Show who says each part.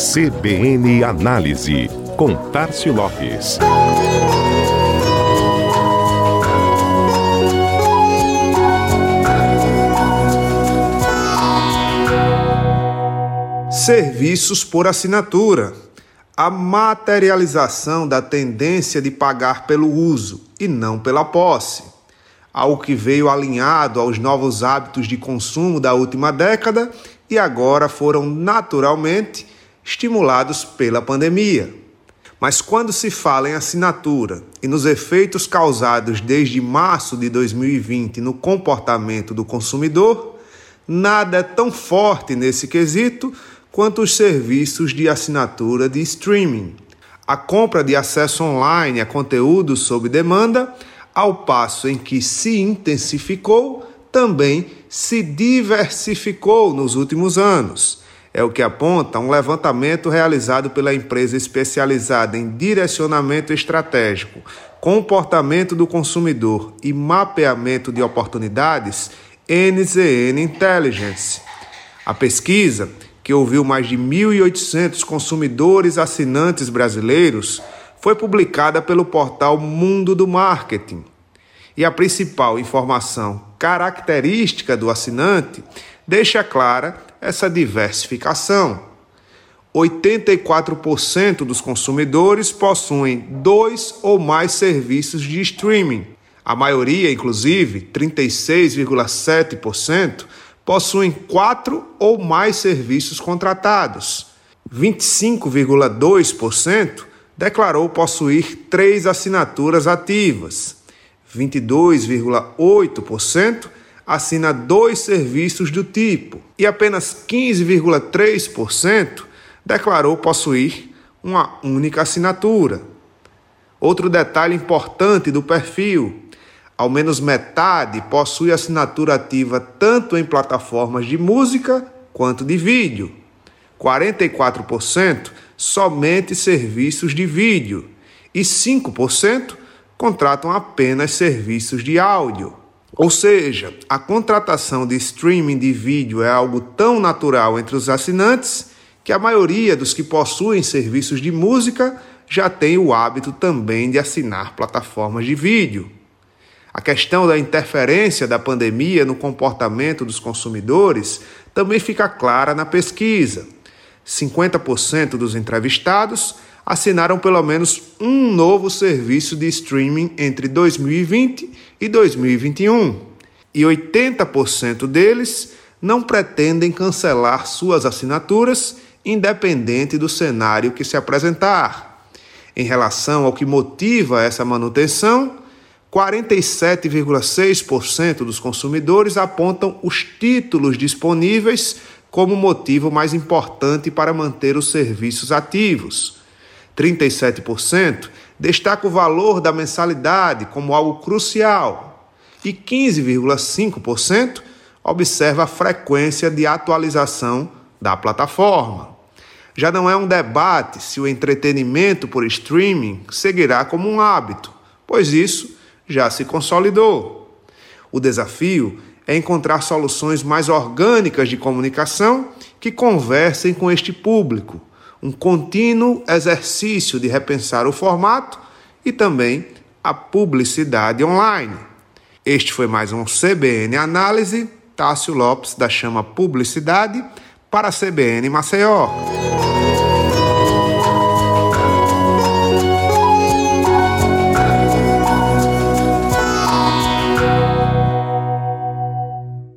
Speaker 1: CBN Análise, com Tarcio Lopes.
Speaker 2: Serviços por assinatura. A materialização da tendência de pagar pelo uso e não pela posse. Algo que veio alinhado aos novos hábitos de consumo da última década e agora foram naturalmente estimulados pela pandemia. Mas quando se fala em assinatura e nos efeitos causados desde março de 2020 no comportamento do consumidor, nada é tão forte nesse quesito quanto os serviços de assinatura de streaming. A compra de acesso online a conteúdos sob demanda, ao passo em que se intensificou, também se diversificou nos últimos anos. É o que aponta um levantamento realizado pela empresa especializada em direcionamento estratégico, comportamento do consumidor e mapeamento de oportunidades, NZN Intelligence. A pesquisa, que ouviu mais de 1.800 consumidores assinantes brasileiros, foi publicada pelo portal Mundo do Marketing. E a principal informação característica do assinante deixa clara essa diversificação. 84% dos consumidores possuem dois ou mais serviços de streaming. A maioria, inclusive, 36,7%, possuem quatro ou mais serviços contratados. 25,2% declarou possuir três assinaturas ativas. 22,8% assina dois serviços do tipo e apenas 15,3% declarou possuir uma única assinatura. Outro detalhe importante do perfil: ao menos metade possui assinatura ativa tanto em plataformas de música quanto de vídeo. 44% somente serviços de vídeo e 5% contratam apenas serviços de áudio. Ou seja, a contratação de streaming de vídeo é algo tão natural entre os assinantes que a maioria dos que possuem serviços de música já tem o hábito também de assinar plataformas de vídeo. A questão da interferência da pandemia no comportamento dos consumidores também fica clara na pesquisa. 50% dos entrevistados assinaram pelo menos um novo serviço de streaming entre 2020 e 2021, e 80% deles não pretendem cancelar suas assinaturas, independente do cenário que se apresentar. Em relação ao que motiva essa manutenção, 47,6% dos consumidores apontam os títulos disponíveis como motivo mais importante para manter os serviços ativos. 37% destaca o valor da mensalidade como algo crucial e 15,5% observa a frequência de atualização da plataforma. Já não é um debate se o entretenimento por streaming seguirá como um hábito, pois isso já se consolidou. O desafio é encontrar soluções mais orgânicas de comunicação que conversem com este público um contínuo exercício de repensar o formato e também a publicidade online. Este foi mais um CBN Análise. Tássio Lopes da Chama Publicidade para a CBN Maceió.